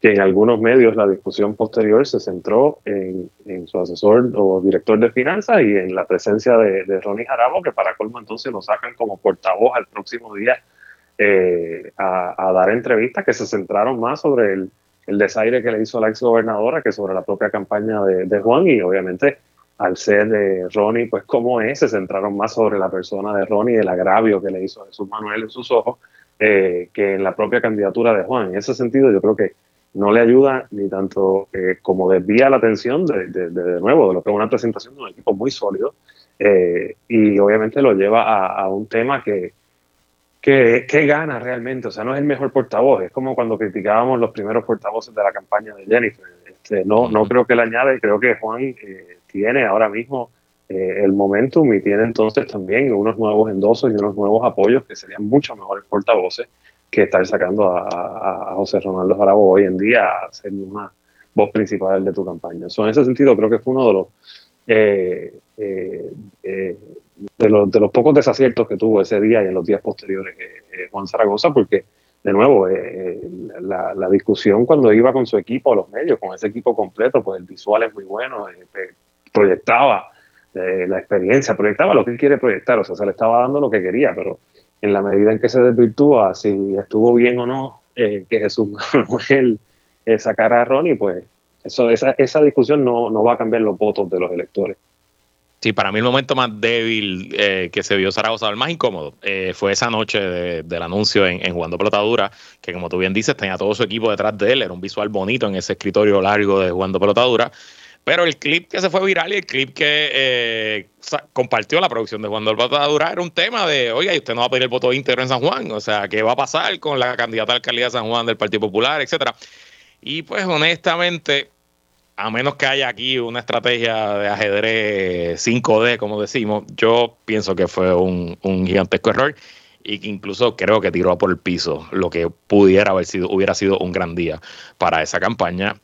que en algunos medios la discusión posterior se centró en, su asesor o director de finanzas y en la presencia de, de Ronnie Jarabo, que para colmo entonces lo sacan como portavoz al próximo día eh, a, dar entrevistas que se centraron más sobre el, desaire que le hizo la ex gobernadora que sobre la propia campaña de, Juan y obviamente al ser de Ronnie, pues como es, se centraron más sobre la persona de Ronnie el agravio que le hizo a Jesús Manuel en sus ojos eh, que en la propia candidatura de Juan. En ese sentido yo creo que no le ayuda ni tanto eh, como desvía la atención de, de, nuevo de lo que es una presentación de un equipo muy sólido y obviamente lo lleva a un tema que, ¿Qué, gana realmente? O sea, no es el mejor portavoz. Es como cuando criticábamos los primeros portavoces de la campaña de Jennifer. Este, no, no creo que le añade. Creo que Juan eh, tiene ahora mismo eh, el momentum y tiene entonces también unos nuevos endosos y unos nuevos apoyos que serían mucho mejores portavoces que estar sacando a, José Ronaldo Jarabo hoy en día a ser una voz principal de tu campaña. en ese sentido, creo que fue uno de los eh, de los, de los pocos desaciertos que tuvo ese día y en los días posteriores eh, eh, Juan Zaragoza, porque de nuevo, eh, la, la, discusión cuando iba con su equipo a los medios, con ese equipo completo, pues el visual es muy bueno, proyectaba la experiencia, proyectaba lo que él quiere proyectar, o sea, se le estaba dando lo que quería, pero en la medida en que se desvirtúa, si estuvo bien o no que Jesús (laughs) Manuel sacara a Ronnie, pues eso, esa, esa discusión no, no va a cambiar los votos de los electores. Sí, para mí el momento más débil eh, que se vio Zaragoza, el más incómodo, eh, fue esa noche del anuncio en, Jugando Pelotadura, que como tú bien dices, tenía todo su equipo detrás de él, era un visual bonito en ese escritorio largo de Jugando Pelotadura. Pero el clip que se fue viral y el clip que eh, compartió la producción de Jugando Pelotadura era un tema de, oiga, y usted no va a pedir el voto íntegro en San Juan, o sea, ¿qué va a pasar con la candidata a alcaldía de San Juan del Partido Popular, etcétera? Y pues honestamente, a menos que haya aquí una estrategia de ajedrez 5D, como decimos, yo pienso que fue un, gigantesco error y que incluso creo que tiró por el piso lo que pudiera haber sido, hubiera sido un gran día para esa campaña.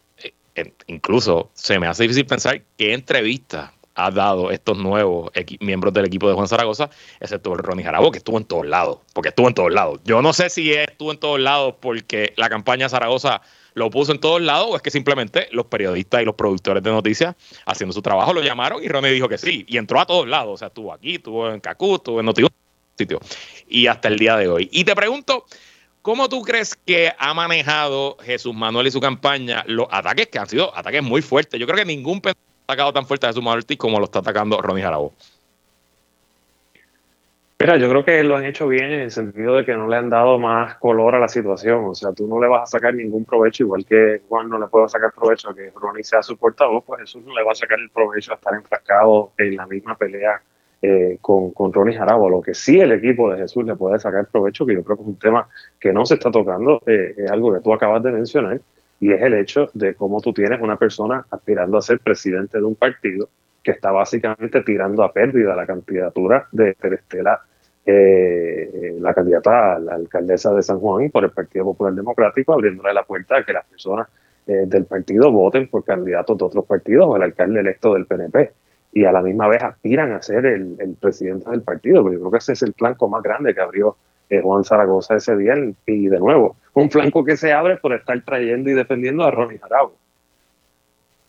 Eh, incluso se me hace difícil pensar qué entrevista ha dado estos nuevos miembros del equipo de Juan Zaragoza, excepto el Ronnie Jarabo, que estuvo en todos lados, porque estuvo en todos lados. Yo no sé si estuvo en todos lados porque la campaña Zaragoza lo puso en todos lados o es que simplemente los periodistas y los productores de noticias haciendo su trabajo lo llamaron y Ronnie dijo que sí, y entró a todos lados, o sea, estuvo aquí, estuvo en Cacú, estuvo en Noticias, sitio, y hasta el día de hoy. Y te pregunto, ¿Cómo tú crees que ha manejado Jesús Manuel y su campaña los ataques que han sido ataques muy fuertes? Yo creo que ningún atacado tan fuerte a su Manuel como lo está atacando Ronnie Jarabo. Mira, yo creo que lo han hecho bien en el sentido de que no le han dado más color a la situación. O sea, tú no le vas a sacar ningún provecho, igual que Juan no le puede sacar provecho a que Ronnie sea su portavoz, pues Jesús no le va a sacar el provecho a estar enfrascado en la misma pelea eh, con, con Ronnie Jarabo. Lo que sí el equipo de Jesús le puede sacar provecho, que yo creo que es un tema que no se está tocando, eh, es algo que tú acabas de mencionar, y es el hecho de cómo tú tienes una persona aspirando a ser presidente de un partido que está básicamente tirando a pérdida la candidatura de Terestela, eh, la candidata a la alcaldesa de San Juan por el Partido Popular Democrático, abriéndole la puerta a que las personas eh, del partido voten por candidatos de otros partidos o el alcalde electo del PNP. Y a la misma vez aspiran a ser el, presidente del partido, porque yo creo que ese es el flanco más grande que abrió eh, Juan Zaragoza ese día. Y de nuevo, un flanco que se abre por estar trayendo y defendiendo a Ronnie Jarabo.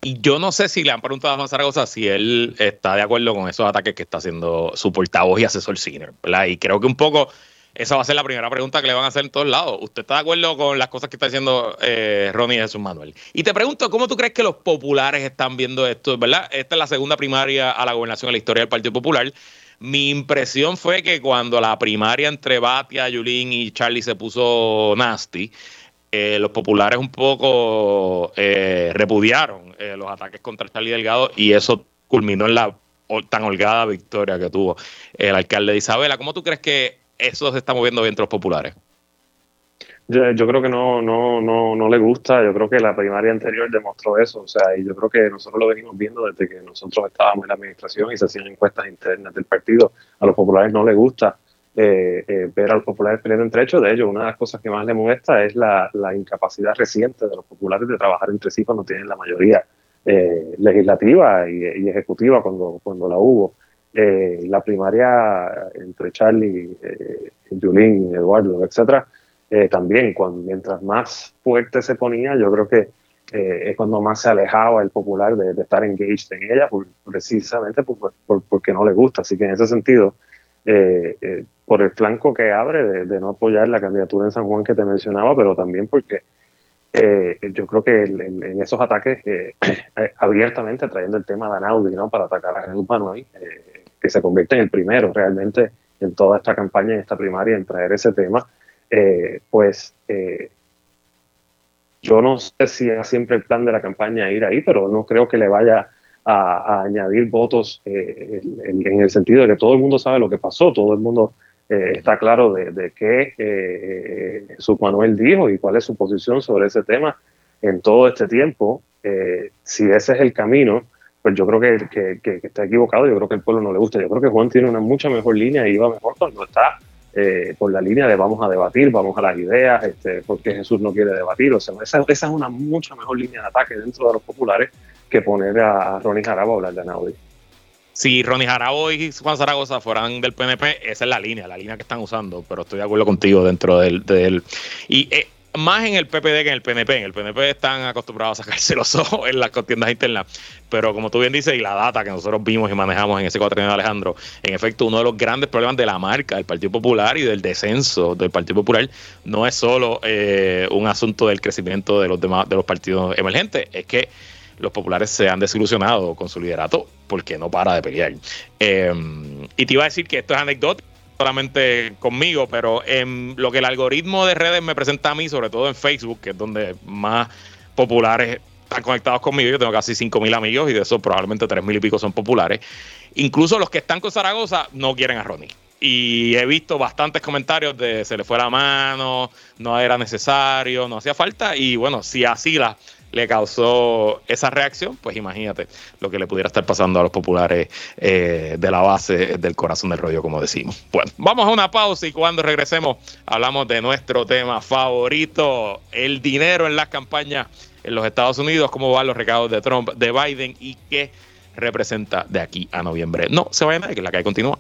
Y yo no sé si le han preguntado a Juan Zaragoza si él está de acuerdo con esos ataques que está haciendo su portavoz y asesor Ciner. Y creo que un poco esa va a ser la primera pregunta que le van a hacer en todos lados. ¿Usted está de acuerdo con las cosas que está diciendo eh, Ronnie y Jesús Manuel? Y te pregunto, ¿cómo tú crees que los populares están viendo esto? ¿Verdad? Esta es la segunda primaria a la gobernación en la historia del Partido Popular. Mi impresión fue que cuando la primaria entre Batia, Yulín y Charlie se puso nasty, eh, los populares un poco eh, repudiaron eh, los ataques contra Charlie Delgado y eso culminó en la tan holgada victoria que tuvo el alcalde de Isabela. ¿Cómo tú crees que eso se está moviendo entre los populares? Yo, creo que no, no, no, no le gusta. Yo creo que la primaria anterior demostró eso. O sea, y yo creo que nosotros lo venimos viendo desde que nosotros estábamos en la administración y se hacían encuestas internas del partido. A los populares no les gusta eh, eh, ver a los populares peleando entre ellos. De ellos, una de las cosas que más les molesta es la, la incapacidad reciente de los populares de trabajar entre sí cuando tienen la mayoría eh, legislativa y, ejecutiva cuando, cuando la hubo. la primaria entre Charlie, eh, Julín, Eduardo, etcétera, eh, también, cuando, mientras más fuerte se ponía, yo creo que eh, es cuando más se alejaba el popular de, estar engaged en ella, precisamente porque no le gusta. Así que en ese sentido, eh, por el flanco que abre de, no apoyar la candidatura en San Juan que te mencionaba, pero también porque yo creo que en, esos ataques (clears throat) abiertamente trayendo el tema de Anaudi ¿no? para atacar a Jesús Manuel, que se convierte en el primero realmente en toda esta campaña, en esta primaria, en traer ese tema, eh, pues eh, yo no sé si es siempre el plan de la campaña ir ahí, pero no creo que le vaya a, añadir votos eh, en, el sentido de que todo el mundo sabe lo que pasó, todo el mundo está claro de, de qué su Manuel dijo y cuál es su posición sobre ese tema en todo este tiempo. si ese es el camino, pues yo creo que, que, está equivocado, yo creo que el pueblo no le gusta, yo creo que Juan tiene una mucha mejor línea y iba mejor cuando está eh, por la línea de vamos a debatir, vamos a las ideas, este, porque Jesús no quiere debatir. O sea, esa, esa, es una mucha mejor línea de ataque dentro de los populares que poner a Ronnie Jarabo a hablar de Anaudi. Si Ronnie Jarabo y Juan Zaragoza fueran del PNP, esa es la línea, la línea que están usando, pero estoy de acuerdo contigo dentro del... del y eh, más en el PPD que en el PNP. En el PNP están acostumbrados a sacarse los ojos en las contiendas internas. Pero como tú bien dices, y la data que nosotros vimos y manejamos en ese cuatro de Alejandro, en efecto, uno de los grandes problemas de la marca del Partido Popular y del descenso del Partido Popular no es solo eh, un asunto del crecimiento de los demás de los partidos emergentes, es que los populares se han desilusionado con su liderato porque no para de pelear. Eh, y te iba a decir que esto es anecdótico solamente conmigo, pero en lo que el algoritmo de redes me presenta a mí, sobre todo en Facebook, que es donde más populares están conectados conmigo, yo tengo casi 5.000 amigos y de esos probablemente 3.000 y pico son populares. Incluso los que están con Zaragoza no quieren a Ronnie. Y he visto bastantes comentarios de se le fue la mano, no era necesario, no hacía falta. Y bueno, si así la, le causó esa reacción, pues imagínate lo que le pudiera estar pasando a los populares eh, de la base del corazón del rollo, como decimos. Bueno, vamos a una pausa y cuando regresemos hablamos de nuestro tema favorito, el dinero en las campañas en los Estados Unidos, cómo van los recados de Trump, de Biden y qué representa de aquí a noviembre. No se vayan a que la calle continúa.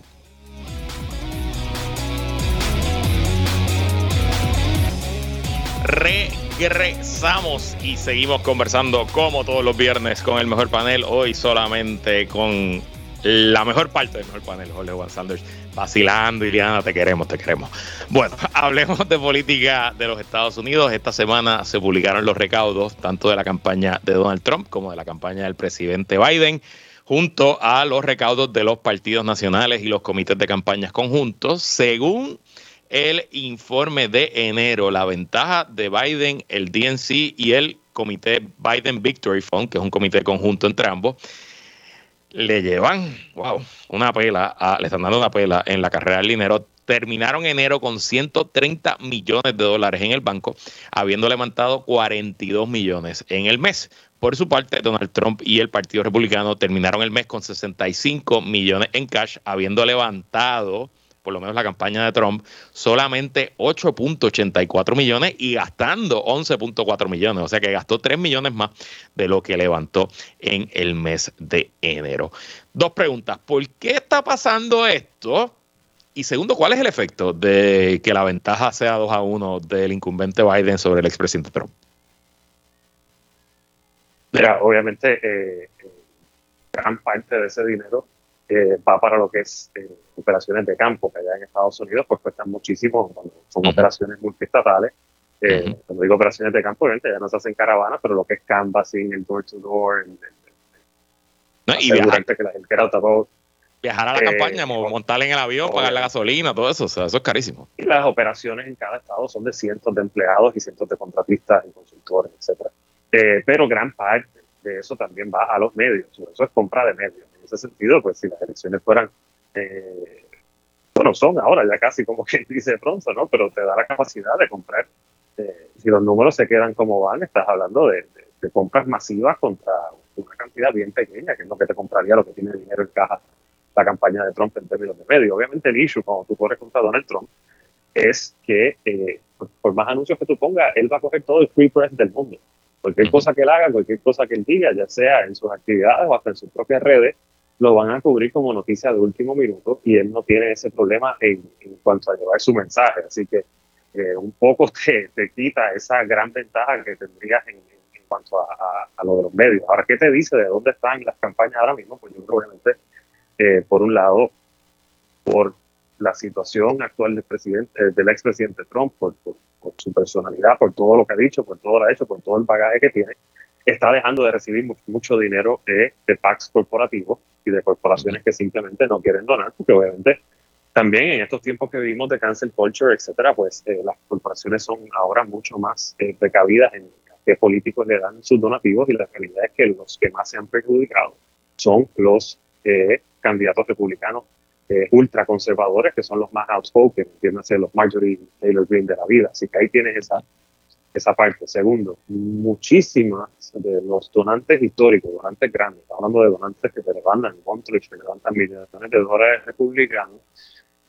Regresamos y seguimos conversando como todos los viernes con el mejor panel. Hoy solamente con la mejor parte del mejor panel, Jorge Juan Sanders, vacilando, Iliana, te queremos, te queremos. Bueno, (laughs) hablemos de política de los Estados Unidos. Esta semana se publicaron los recaudos tanto de la campaña de Donald Trump como de la campaña del presidente Biden, junto a los recaudos de los partidos nacionales y los comités de campañas conjuntos, según el informe de enero, la ventaja de Biden, el DNC y el comité Biden Victory Fund, que es un comité conjunto entre ambos, le llevan, wow, una pela, le están dando una pela en la carrera del dinero. Terminaron enero con 130 millones de dólares en el banco, habiendo levantado 42 millones en el mes. Por su parte, Donald Trump y el Partido Republicano terminaron el mes con 65 millones en cash, habiendo levantado por lo menos la campaña de Trump, solamente 8.84 millones y gastando 11.4 millones. O sea que gastó 3 millones más de lo que levantó en el mes de enero. Dos preguntas. ¿Por qué está pasando esto? Y segundo, ¿cuál es el efecto de que la ventaja sea 2 a 1 del incumbente Biden sobre el expresidente Trump? Mira, obviamente eh, eh, gran parte de ese dinero eh, va para lo que es eh, operaciones de campo, que allá en Estados Unidos pues cuestan muchísimo, son operaciones multistatales. Eh, Cuando digo operaciones de campo, obviamente ya no se hacen caravanas, pero lo que es canvassing, el door to door, el, no, y viajar, que la gente era viajar a la campaña, montar en el avión, pagar la gasolina, todo eso, o sea, eso es carísimo. Y las operaciones en cada estado son de cientos de empleados y cientos de contratistas y consultores, etcétera. pero gran parte de eso también va a los medios, eso es compra de medios ese sentido, pues si las elecciones fueran, eh, bueno, son ahora ya casi como quien dice pronto, ¿no? Pero te da la capacidad de comprar. Eh, si los números se quedan como van, estás hablando de, compras masivas contra una cantidad bien pequeña, que es lo que te compraría lo que tiene dinero en caja la campaña de Trump en términos de medio. Obviamente el issue, como tú corres contra Donald Trump, es que eh, por más anuncios que tú pongas, él va a coger todo el free press del mundo. Cualquier cosa que él haga, cualquier cosa que él diga, ya sea en sus actividades o hasta en sus propias redes, lo van a cubrir como noticia de último minuto y él no tiene ese problema en, cuanto a llevar su mensaje. Así que eh, un poco (laughs) te, te, quita esa gran ventaja que tendrías en, cuanto a, a, lo de los medios. Ahora, ¿qué te dice de dónde están las campañas ahora mismo? Pues yo creo, obviamente, eh, por un lado, por la situación actual del presidente, eh, del expresidente Trump, por, por, su personalidad, por todo lo que ha dicho, por todo lo que ha hecho, por todo el bagaje que tiene, está dejando de recibir mucho, dinero de, de packs corporativos y de corporaciones que simplemente no quieren donar, porque obviamente también en estos tiempos que vivimos de cancel culture, etcétera, pues eh, las corporaciones son ahora mucho más eh, precavidas en qué políticos le dan sus donativos y la realidad es que los que más se han perjudicado son los eh, candidatos republicanos ultraconservadores, que son los más outspoken, entiéndase los Marjorie Taylor Greene de la vida. Así que ahí tienes esa esa parte. Segundo, muchísimas de los donantes históricos, donantes grandes, hablando de donantes que te levantan en que levantan millones de dólares republicanos,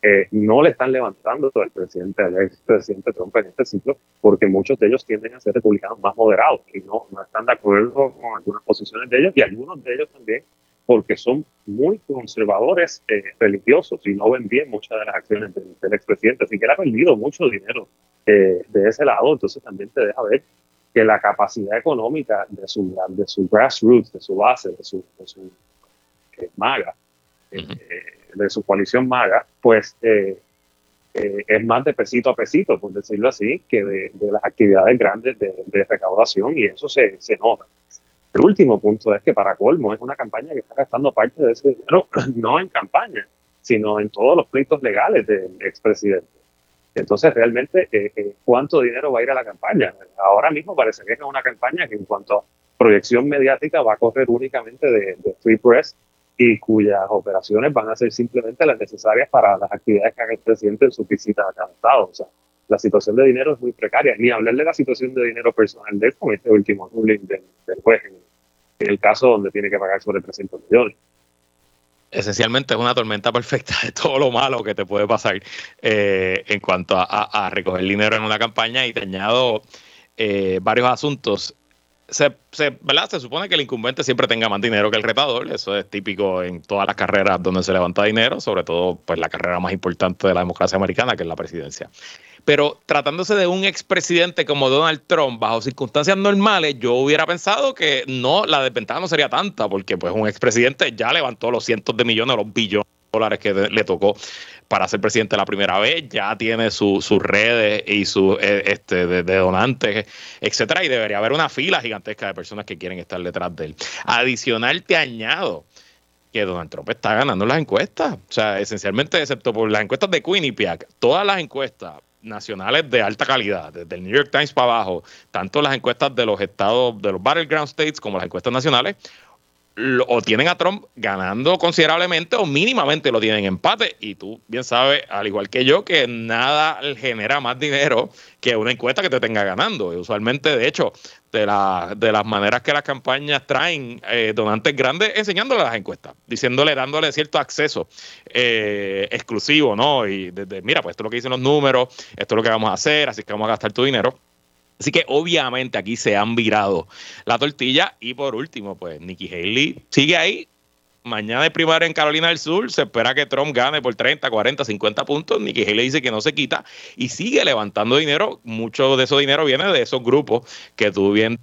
eh, no le están levantando todo el presidente, el expresidente Trump en este ciclo, porque muchos de ellos tienden a ser republicanos más moderados y no, no están de acuerdo con algunas posiciones de ellos y algunos de ellos también porque son muy conservadores eh, religiosos y no ven bien muchas de las acciones del, del expresidente. Así que él ha perdido mucho dinero eh, de ese lado, entonces también te deja ver que la capacidad económica de su, de su grassroots, de su base, de su, de su eh, maga, eh, de su coalición maga, pues es más de pesito a pesito, por decirlo así, que de, las actividades grandes de, recaudación y eso se, se, nota. El último punto es que para colmo es una campaña que está gastando parte de ese dinero, (clears throat) no en campaña, sino en todos los pleitos legales del expresidente. Entonces, realmente, eh, eh, ¿cuánto dinero va a ir a la campaña? Ahora mismo parece que es una campaña que en cuanto a proyección mediática va a correr únicamente de, free press y cuyas operaciones van a ser simplemente las necesarias para las actividades que haga el presidente en sus visitas a cada estado. O sea, la situación de dinero es muy precaria. Ni hablar de la situación de dinero personal de él con este último ruling del, juez, en, el caso donde tiene que pagar sobre 300 millones esencialmente es una tormenta perfecta de todo lo malo que te puede pasar eh, en cuanto a, recoger dinero en una campaña y te añado eh, varios asuntos se, se, ¿verdad? se supone que el incumbente siempre tenga más dinero que el retador. Eso es típico en todas las carreras donde se levanta dinero, sobre todo pues, la carrera más importante de la democracia americana, que es la presidencia. Pero tratándose de un expresidente como Donald Trump, bajo circunstancias normales, yo hubiera pensado que no, la desventaja no sería tanta, porque pues un expresidente ya levantó los cientos de millones, los billones dólares que le tocó para ser presidente la primera vez, ya tiene sus redes y sus eh, este, de, donantes, etcétera, y debería haber una fila gigantesca de personas que quieren estar detrás de él. Adicional, te añado que Donald Trump está ganando las encuestas. O sea, esencialmente, excepto por las encuestas de Quinnipiac, todas las encuestas nacionales de alta calidad, desde el New York Times para abajo, tanto las encuestas de los estados, de los battleground states, como las encuestas nacionales, o tienen a Trump ganando considerablemente o mínimamente lo tienen empate. Y tú bien sabes, al igual que yo, que nada genera más dinero que una encuesta que te tenga ganando. Y usualmente, de hecho, de, la, de las maneras que las campañas traen eh, donantes grandes, enseñándole las encuestas, diciéndole, dándole cierto acceso eh, exclusivo, ¿no? Y desde, mira, pues esto es lo que dicen los números, esto es lo que vamos a hacer, así que vamos a gastar tu dinero. Así que obviamente aquí se han virado la tortilla. Y por último, pues Nikki Haley sigue ahí. Mañana de primaria en Carolina del Sur. Se espera que Trump gane por 30, 40, 50 puntos. Nikki Haley dice que no se quita y sigue levantando dinero. Mucho de ese dinero viene de esos grupos que tú bien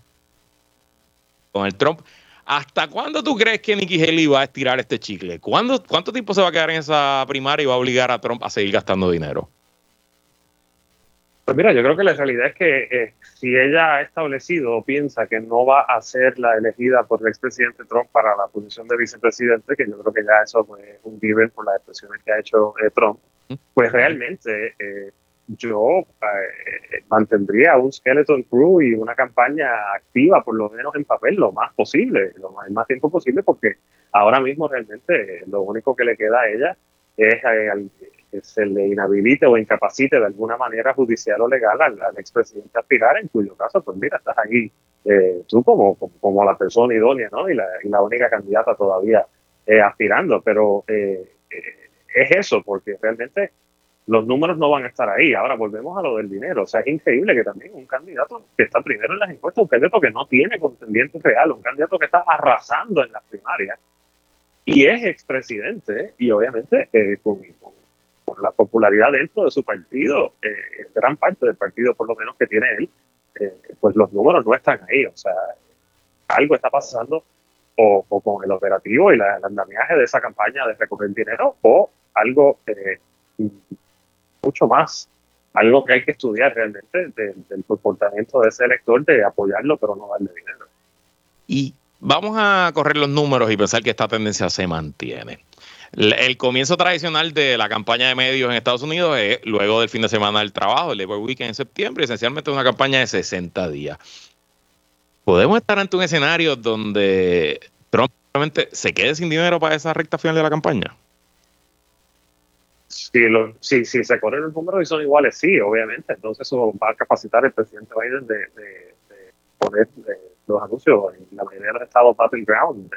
con el Trump. ¿Hasta cuándo tú crees que Nikki Haley va a estirar este chicle? ¿Cuándo, ¿Cuánto tiempo se va a quedar en esa primaria y va a obligar a Trump a seguir gastando dinero? Pues mira, yo creo que la realidad es que eh, si ella ha establecido o piensa que no va a ser la elegida por el expresidente Trump para la posición de vicepresidente, que yo creo que ya eso fue un given por las expresiones que ha hecho eh, Trump, pues realmente eh, yo mantendría un skeleton crew y una campaña activa, por lo menos en papel, lo más posible, lo más, el más tiempo posible, porque ahora mismo realmente lo único que le queda a ella es que se le inhabilite o incapacite de alguna manera judicial o legal al, expresidente aspirar, en cuyo caso, pues mira, estás aquí eh, tú como, como, la persona idónea, ¿no? Y la, y la única candidata todavía eh, aspirando, pero eh, es eso, porque realmente los números no van a estar ahí. Ahora volvemos a lo del dinero. O sea, es increíble que también un candidato que está primero en las encuestas, un candidato que no tiene contendiente real, un candidato que está arrasando en las primarias y es expresidente, y obviamente con, la popularidad dentro de su partido, eh, gran parte del partido por lo menos que tiene él, eh, pues los números no están ahí. O sea, algo está pasando o, con el operativo y el andamiaje de esa campaña de recoger dinero o algo eh, mucho más, algo que hay que estudiar realmente del comportamiento de ese elector de apoyarlo pero no darle dinero. Y vamos a correr los números y pensar que esta tendencia se mantiene. El comienzo tradicional de la campaña de medios en Estados Unidos es luego del fin de semana del trabajo, el Labor Weekend en septiembre, esencialmente una campaña de 60 días. ¿Podemos estar ante un escenario donde Trump realmente se quede sin dinero para esa recta final de la campaña? Si, si, se corren los números y son iguales, sí, obviamente. Entonces eso va a capacitar al presidente Biden de, poner los anuncios en la mayoría de los estados battleground.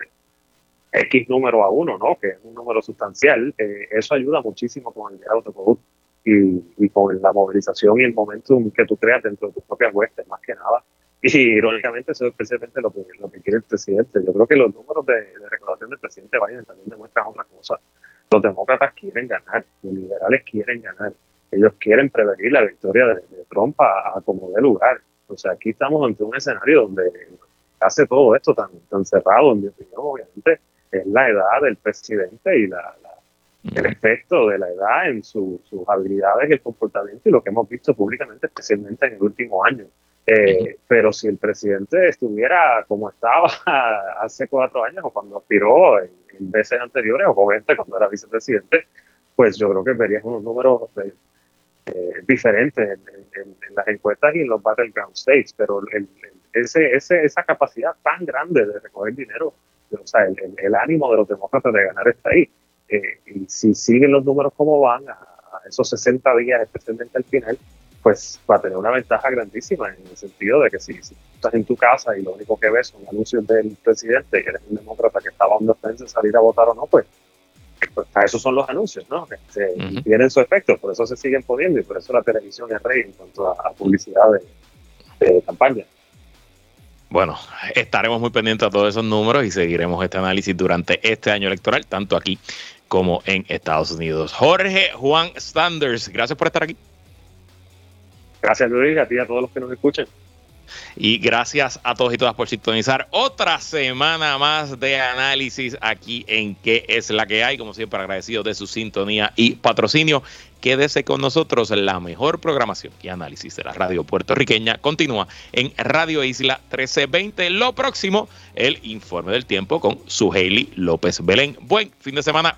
X número a uno, ¿no? Que es un número sustancial, eh, eso ayuda muchísimo con el diálogo de y, con la movilización y el momentum que tú creas dentro de tus propias huestes, más que nada. Y irónicamente eso es precisamente lo que, lo que quiere el presidente. Yo creo que los números de, de del presidente Biden también demuestran otra cosa. Los demócratas quieren ganar, los liberales quieren ganar. Ellos quieren prevenir la victoria de, Trump a, como de lugar. O sea, aquí estamos ante un escenario donde hace todo esto tan, tan cerrado, en mi opinión, obviamente es la edad del presidente y la, el efecto de la edad en sus habilidades y el comportamiento y lo que hemos visto públicamente, especialmente en el último año. Eh, pero si el presidente estuviera como estaba (laughs) hace cuatro años o cuando aspiró en, veces anteriores o obviamente cuando era vicepresidente, pues yo creo que verías unos números eh, diferentes en, las encuestas y en los battleground states, pero ese, ese, esa capacidad tan grande de recoger dinero o sea, el, ánimo de los demócratas de ganar está ahí. Eh, y si siguen los números como van, a, esos 60 días, especialmente al final, pues va a tener una ventaja grandísima en el sentido de que si, estás en tu casa y lo único que ves son anuncios del presidente, que eres un demócrata que estaba on defensa salir a votar o no, pues, pues a esos son los anuncios, ¿no? Que tienen su efecto, por eso se siguen poniendo y por eso la televisión es rey en cuanto a, publicidad de, campaña. Bueno, estaremos muy pendientes a todos esos números y seguiremos este análisis durante este año electoral, tanto aquí como en Estados Unidos. Jorge Juan Standers, gracias por estar aquí. Gracias Luis, a ti y a todos los que nos escuchen. Y gracias a todos y todas por sintonizar otra semana más de análisis aquí en ¿Qué es la que hay? Como siempre, agradecido de su sintonía y patrocinio. Quédese con nosotros. La mejor programación y análisis de la radio puertorriqueña continúa en Radio Isla 1320. Lo próximo, el informe del tiempo con su Hailey López Belén. Buen fin de semana.